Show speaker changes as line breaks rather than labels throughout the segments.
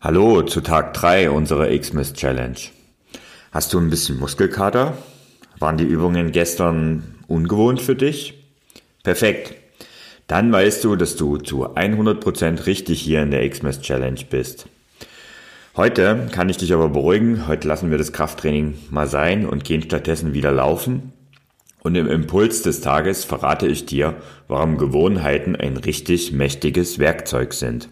Hallo zu Tag 3 unserer Xmas Challenge. Hast du ein bisschen Muskelkater? Waren die Übungen gestern ungewohnt für dich? Perfekt. Dann weißt du, dass du zu 100% richtig hier in der Xmas Challenge bist. Heute kann ich dich aber beruhigen. Heute lassen wir das Krafttraining mal sein und gehen stattdessen wieder laufen. Und im Impuls des Tages verrate ich dir, warum Gewohnheiten ein richtig mächtiges Werkzeug sind.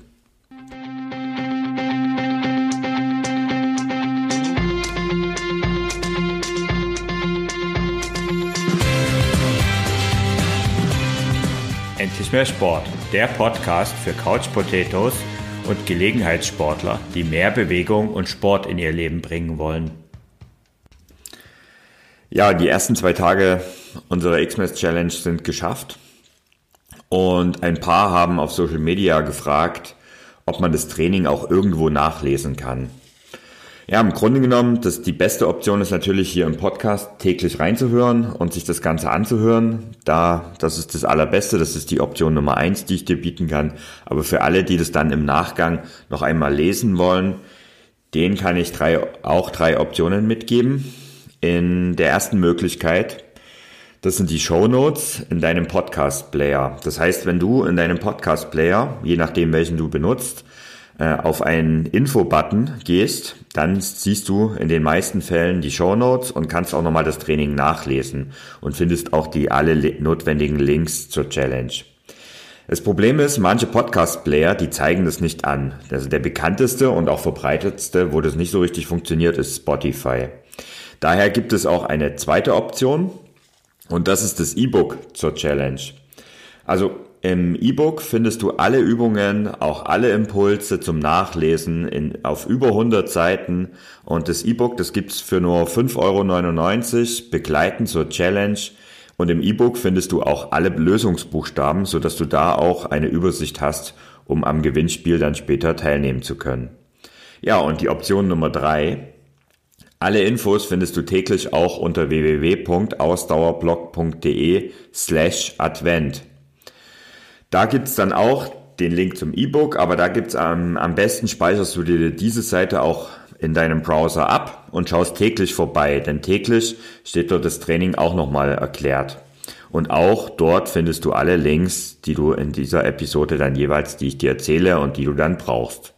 Endlich mehr Sport, der Podcast für Couch Potatoes und Gelegenheitssportler, die mehr Bewegung und Sport in ihr Leben bringen wollen. Ja, die ersten zwei Tage unserer Xmas Challenge sind geschafft und ein paar haben auf Social Media gefragt, ob man das Training auch irgendwo nachlesen kann. Ja, im Grunde genommen, das, die beste Option ist natürlich hier im Podcast täglich reinzuhören und sich das Ganze anzuhören. Da, das ist das Allerbeste, das ist die Option Nummer eins, die ich dir bieten kann. Aber für alle, die das dann im Nachgang noch einmal lesen wollen, denen kann ich drei, auch drei Optionen mitgeben. In der ersten Möglichkeit, das sind die Show Notes in deinem Podcast Player. Das heißt, wenn du in deinem Podcast Player, je nachdem welchen du benutzt, auf einen Info-Button gehst, dann siehst du in den meisten Fällen die Show Notes und kannst auch nochmal das Training nachlesen und findest auch die alle notwendigen Links zur Challenge. Das Problem ist, manche Podcast-Player, die zeigen das nicht an. Also der bekannteste und auch verbreitetste, wo das nicht so richtig funktioniert, ist Spotify. Daher gibt es auch eine zweite Option und das ist das E-Book zur Challenge. Also im E-Book findest du alle Übungen, auch alle Impulse zum Nachlesen in, auf über 100 Seiten. Und das E-Book, das gibt's für nur 5,99 Euro begleitend zur Challenge. Und im E-Book findest du auch alle Lösungsbuchstaben, sodass du da auch eine Übersicht hast, um am Gewinnspiel dann später teilnehmen zu können. Ja, und die Option Nummer drei. Alle Infos findest du täglich auch unter www.ausdauerblog.de slash Advent. Da gibt's dann auch den Link zum E-Book, aber da gibt's am, am besten speicherst du dir diese Seite auch in deinem Browser ab und schaust täglich vorbei, denn täglich steht dort das Training auch nochmal erklärt. Und auch dort findest du alle Links, die du in dieser Episode dann jeweils, die ich dir erzähle und die du dann brauchst.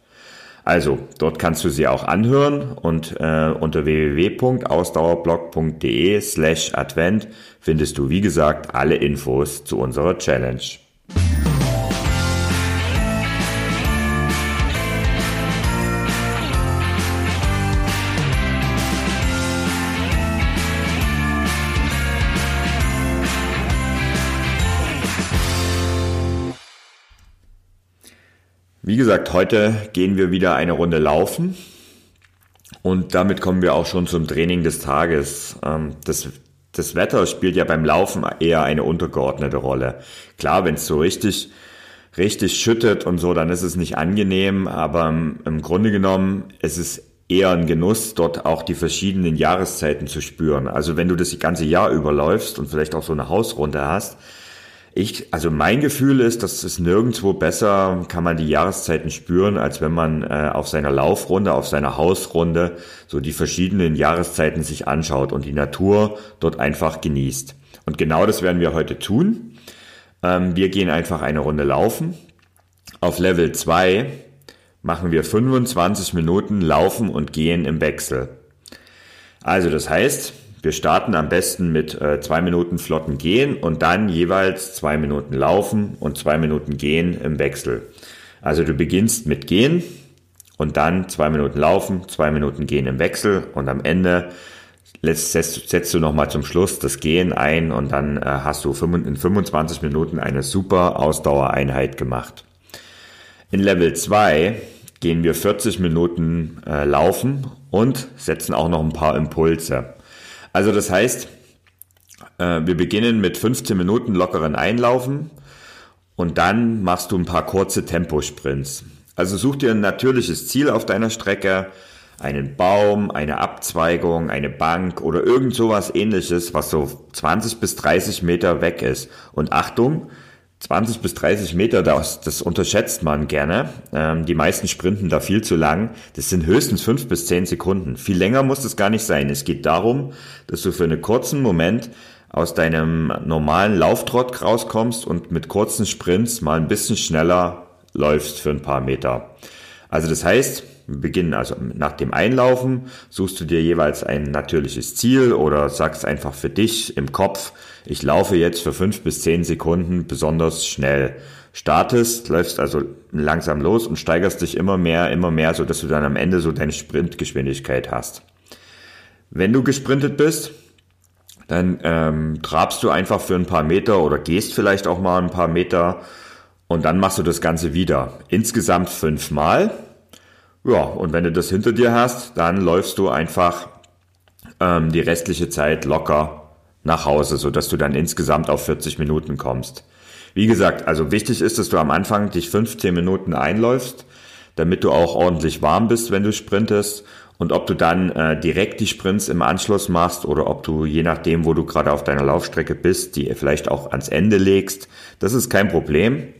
Also, dort kannst du sie auch anhören und äh, unter www.ausdauerblog.de slash Advent findest du, wie gesagt, alle Infos zu unserer Challenge. Wie gesagt, heute gehen wir wieder eine Runde laufen und damit kommen wir auch schon zum Training des Tages. Ähm, das, das Wetter spielt ja beim Laufen eher eine untergeordnete Rolle. Klar, wenn es so richtig, richtig schüttet und so, dann ist es nicht angenehm, aber im Grunde genommen ist es eher ein Genuss, dort auch die verschiedenen Jahreszeiten zu spüren. Also wenn du das ganze Jahr überläufst und vielleicht auch so eine Hausrunde hast, ich, also mein Gefühl ist, dass es nirgendwo besser kann man die Jahreszeiten spüren, als wenn man äh, auf seiner Laufrunde, auf seiner Hausrunde so die verschiedenen Jahreszeiten sich anschaut und die Natur dort einfach genießt. Und genau das werden wir heute tun. Ähm, wir gehen einfach eine Runde laufen. Auf Level 2 machen wir 25 Minuten Laufen und Gehen im Wechsel. Also das heißt, wir starten am besten mit äh, zwei Minuten flotten Gehen und dann jeweils zwei Minuten Laufen und zwei Minuten Gehen im Wechsel. Also du beginnst mit Gehen und dann zwei Minuten Laufen, zwei Minuten Gehen im Wechsel und am Ende setzt, setzt du nochmal zum Schluss das Gehen ein und dann äh, hast du in 25 Minuten eine super Ausdauereinheit gemacht. In Level 2 gehen wir 40 Minuten äh, laufen und setzen auch noch ein paar Impulse. Also das heißt, äh, wir beginnen mit 15 Minuten lockeren Einlaufen und dann machst du ein paar kurze Temposprints. Also such dir ein natürliches Ziel auf deiner Strecke, einen Baum, eine Abzweigung, eine Bank oder irgend sowas ähnliches, was so 20 bis 30 Meter weg ist. Und Achtung, 20 bis 30 Meter, das, das unterschätzt man gerne. Ähm, die meisten sprinten da viel zu lang. Das sind höchstens 5 bis 10 Sekunden. Viel länger muss es gar nicht sein. Es geht darum, dass du für einen kurzen Moment aus deinem normalen Lauftrott rauskommst und mit kurzen Sprints mal ein bisschen schneller läufst für ein paar Meter. Also das heißt, beginnen also nach dem Einlaufen, suchst du dir jeweils ein natürliches Ziel oder sagst einfach für dich im Kopf, ich laufe jetzt für fünf bis zehn Sekunden besonders schnell. Startest, läufst also langsam los und steigerst dich immer mehr, immer mehr, so dass du dann am Ende so deine Sprintgeschwindigkeit hast. Wenn du gesprintet bist, dann ähm, trabst du einfach für ein paar Meter oder gehst vielleicht auch mal ein paar Meter und dann machst du das Ganze wieder. Insgesamt fünfmal. Ja, und wenn du das hinter dir hast, dann läufst du einfach ähm, die restliche Zeit locker nach Hause, so dass du dann insgesamt auf 40 Minuten kommst. Wie gesagt, also wichtig ist, dass du am Anfang dich 15 Minuten einläufst, damit du auch ordentlich warm bist, wenn du sprintest. Und ob du dann äh, direkt die Sprints im Anschluss machst oder ob du je nachdem, wo du gerade auf deiner Laufstrecke bist, die vielleicht auch ans Ende legst, das ist kein Problem.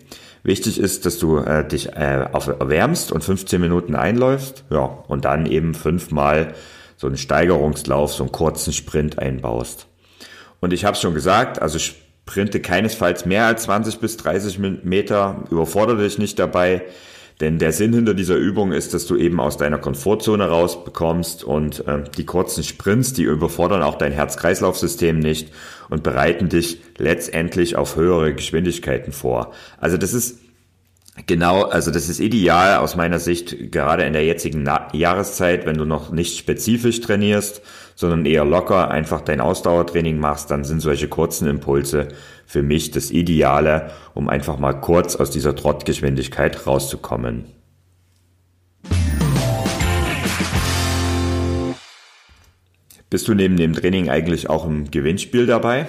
Wichtig ist, dass du äh, dich äh, erwärmst und 15 Minuten einläufst, ja, und dann eben fünfmal so einen Steigerungslauf, so einen kurzen Sprint einbaust. Und ich habe schon gesagt, also sprinte keinesfalls mehr als 20 bis 30 Meter, überfordere dich nicht dabei. Denn der Sinn hinter dieser Übung ist, dass du eben aus deiner Komfortzone rausbekommst und äh, die kurzen Sprints, die überfordern auch dein Herz-Kreislauf-System nicht und bereiten dich letztendlich auf höhere Geschwindigkeiten vor. Also das ist Genau, also das ist ideal aus meiner Sicht, gerade in der jetzigen Na Jahreszeit, wenn du noch nicht spezifisch trainierst, sondern eher locker einfach dein Ausdauertraining machst, dann sind solche kurzen Impulse für mich das Ideale, um einfach mal kurz aus dieser Trottgeschwindigkeit rauszukommen. Bist du neben dem Training eigentlich auch im Gewinnspiel dabei?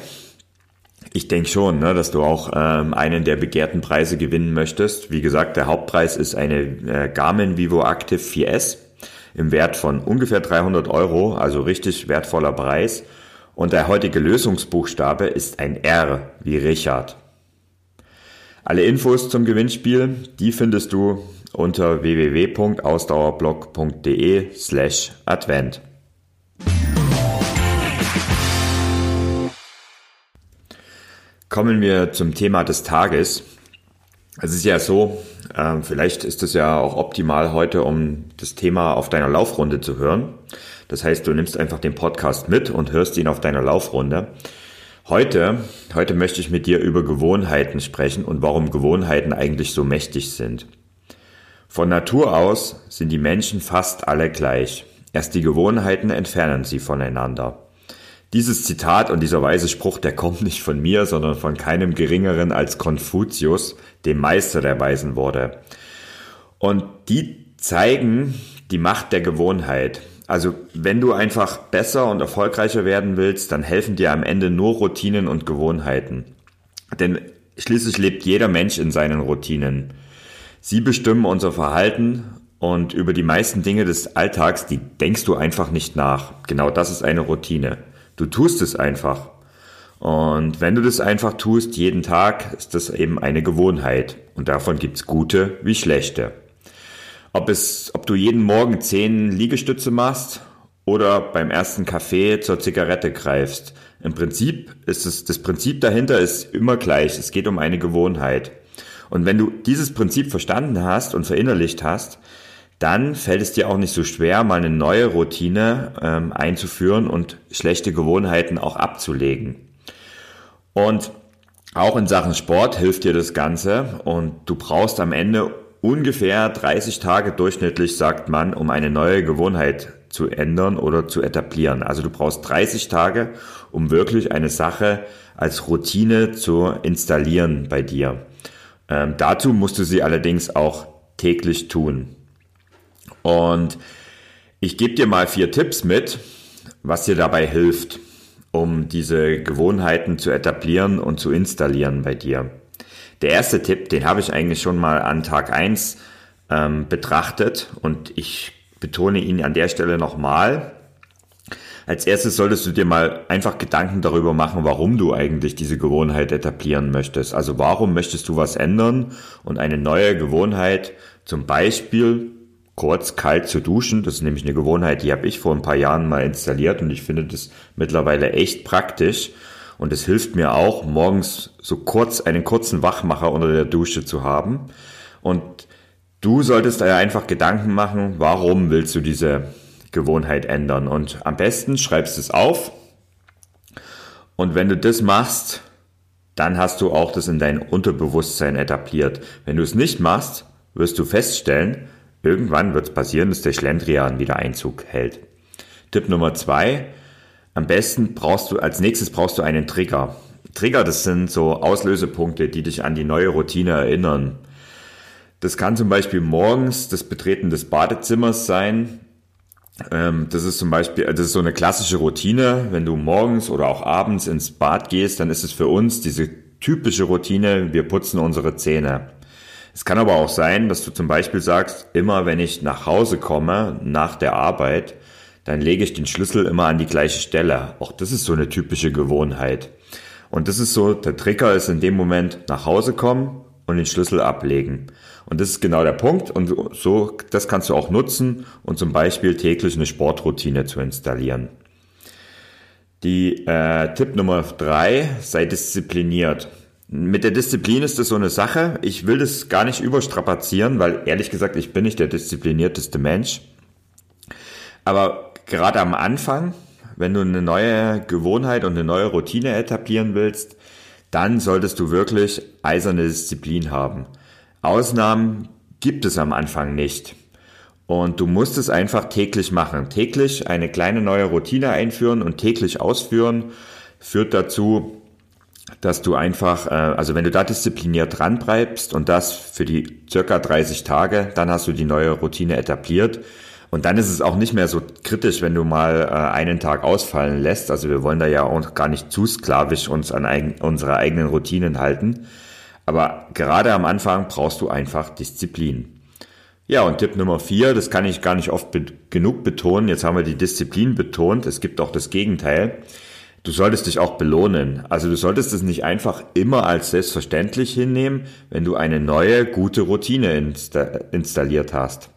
Ich denke schon, ne, dass du auch ähm, einen der begehrten Preise gewinnen möchtest. Wie gesagt, der Hauptpreis ist eine äh, Garmin Vivo Active 4S im Wert von ungefähr 300 Euro, also richtig wertvoller Preis. Und der heutige Lösungsbuchstabe ist ein R wie Richard. Alle Infos zum Gewinnspiel, die findest du unter www.ausdauerblog.de slash Advent. Kommen wir zum Thema des Tages. Es ist ja so, äh, vielleicht ist es ja auch optimal heute, um das Thema auf deiner Laufrunde zu hören. Das heißt, du nimmst einfach den Podcast mit und hörst ihn auf deiner Laufrunde. Heute, heute möchte ich mit dir über Gewohnheiten sprechen und warum Gewohnheiten eigentlich so mächtig sind. Von Natur aus sind die Menschen fast alle gleich. Erst die Gewohnheiten entfernen sie voneinander. Dieses Zitat und dieser weise Spruch, der kommt nicht von mir, sondern von keinem geringeren als Konfuzius, dem Meister der weisen Worte. Und die zeigen die Macht der Gewohnheit. Also wenn du einfach besser und erfolgreicher werden willst, dann helfen dir am Ende nur Routinen und Gewohnheiten. Denn schließlich lebt jeder Mensch in seinen Routinen. Sie bestimmen unser Verhalten und über die meisten Dinge des Alltags, die denkst du einfach nicht nach. Genau das ist eine Routine. Du tust es einfach. Und wenn du das einfach tust, jeden Tag, ist das eben eine Gewohnheit. Und davon gibt's gute wie schlechte. Ob, es, ob du jeden Morgen zehn Liegestütze machst oder beim ersten Kaffee zur Zigarette greifst. Im Prinzip ist es, das Prinzip dahinter ist immer gleich. Es geht um eine Gewohnheit. Und wenn du dieses Prinzip verstanden hast und verinnerlicht hast, dann fällt es dir auch nicht so schwer, mal eine neue Routine ähm, einzuführen und schlechte Gewohnheiten auch abzulegen. Und auch in Sachen Sport hilft dir das Ganze und du brauchst am Ende ungefähr 30 Tage durchschnittlich, sagt man, um eine neue Gewohnheit zu ändern oder zu etablieren. Also du brauchst 30 Tage, um wirklich eine Sache als Routine zu installieren bei dir. Ähm, dazu musst du sie allerdings auch täglich tun. Und ich gebe dir mal vier Tipps mit, was dir dabei hilft, um diese Gewohnheiten zu etablieren und zu installieren bei dir. Der erste Tipp, den habe ich eigentlich schon mal an Tag eins ähm, betrachtet und ich betone ihn an der Stelle nochmal. Als erstes solltest du dir mal einfach Gedanken darüber machen, warum du eigentlich diese Gewohnheit etablieren möchtest. Also warum möchtest du was ändern und eine neue Gewohnheit, zum Beispiel kurz kalt zu duschen, das ist nämlich eine Gewohnheit, die habe ich vor ein paar Jahren mal installiert und ich finde das mittlerweile echt praktisch. Und es hilft mir auch, morgens so kurz einen kurzen Wachmacher unter der Dusche zu haben. Und du solltest dir einfach Gedanken machen, warum willst du diese Gewohnheit ändern? Und am besten schreibst es auf. Und wenn du das machst, dann hast du auch das in dein Unterbewusstsein etabliert. Wenn du es nicht machst, wirst du feststellen, irgendwann wird es passieren, dass der Schlendrian wieder Einzug hält. Tipp Nummer zwei, am besten brauchst du, als nächstes brauchst du einen Trigger. Trigger, das sind so Auslösepunkte, die dich an die neue Routine erinnern. Das kann zum Beispiel morgens das Betreten des Badezimmers sein. Ähm, das ist zum Beispiel, das ist so eine klassische Routine. Wenn du morgens oder auch abends ins Bad gehst, dann ist es für uns diese typische Routine, wir putzen unsere Zähne. Es kann aber auch sein, dass du zum Beispiel sagst, immer wenn ich nach Hause komme, nach der Arbeit, dann lege ich den Schlüssel immer an die gleiche Stelle. Auch das ist so eine typische Gewohnheit. Und das ist so, der Trigger ist in dem Moment nach Hause kommen und den Schlüssel ablegen. Und das ist genau der Punkt. Und so, das kannst du auch nutzen und zum Beispiel täglich eine Sportroutine zu installieren. Die äh, Tipp Nummer drei, sei diszipliniert. Mit der Disziplin ist das so eine Sache. Ich will das gar nicht überstrapazieren, weil ehrlich gesagt, ich bin nicht der disziplinierteste Mensch. Aber gerade am Anfang, wenn du eine neue Gewohnheit und eine neue Routine etablieren willst, dann solltest du wirklich eiserne Disziplin haben. Ausnahmen gibt es am Anfang nicht. Und du musst es einfach täglich machen. Täglich eine kleine neue Routine einführen und täglich ausführen führt dazu, dass du einfach, äh, also wenn du da diszipliniert dran bleibst und das für die circa 30 Tage, dann hast du die neue Routine etabliert und dann ist es auch nicht mehr so kritisch, wenn du mal äh, einen Tag ausfallen lässt. Also wir wollen da ja auch gar nicht zu sklavisch uns an eigen, unsere eigenen Routinen halten. Aber gerade am Anfang brauchst du einfach Disziplin. Ja, und Tipp Nummer vier, das kann ich gar nicht oft be genug betonen. Jetzt haben wir die Disziplin betont. Es gibt auch das Gegenteil. Du solltest dich auch belohnen. Also du solltest es nicht einfach immer als selbstverständlich hinnehmen, wenn du eine neue, gute Routine insta installiert hast.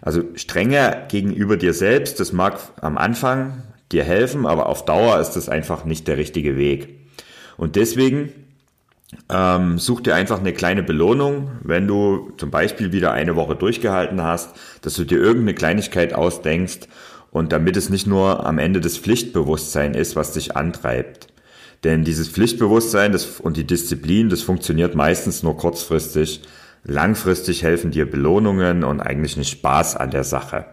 Also strenger gegenüber dir selbst, das mag am Anfang dir helfen, aber auf Dauer ist das einfach nicht der richtige Weg. Und deswegen ähm, such dir einfach eine kleine Belohnung, wenn du zum Beispiel wieder eine Woche durchgehalten hast, dass du dir irgendeine Kleinigkeit ausdenkst und damit es nicht nur am Ende das Pflichtbewusstsein ist, was dich antreibt. Denn dieses Pflichtbewusstsein das, und die Disziplin, das funktioniert meistens nur kurzfristig. Langfristig helfen dir Belohnungen und eigentlich ein Spaß an der Sache.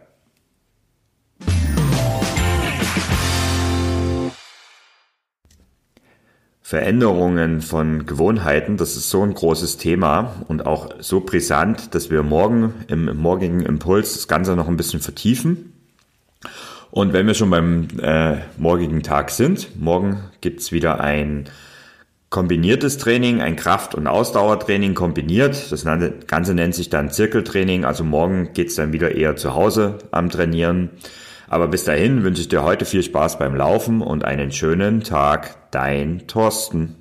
Veränderungen von Gewohnheiten, das ist so ein großes Thema und auch so brisant, dass wir morgen im morgigen Impuls das Ganze noch ein bisschen vertiefen. Und wenn wir schon beim äh, morgigen Tag sind, morgen gibt's wieder ein kombiniertes Training, ein Kraft- und Ausdauertraining kombiniert. Das Ganze nennt sich dann Zirkeltraining. Also morgen geht's dann wieder eher zu Hause am Trainieren. Aber bis dahin wünsche ich dir heute viel Spaß beim Laufen und einen schönen Tag. Dein Thorsten.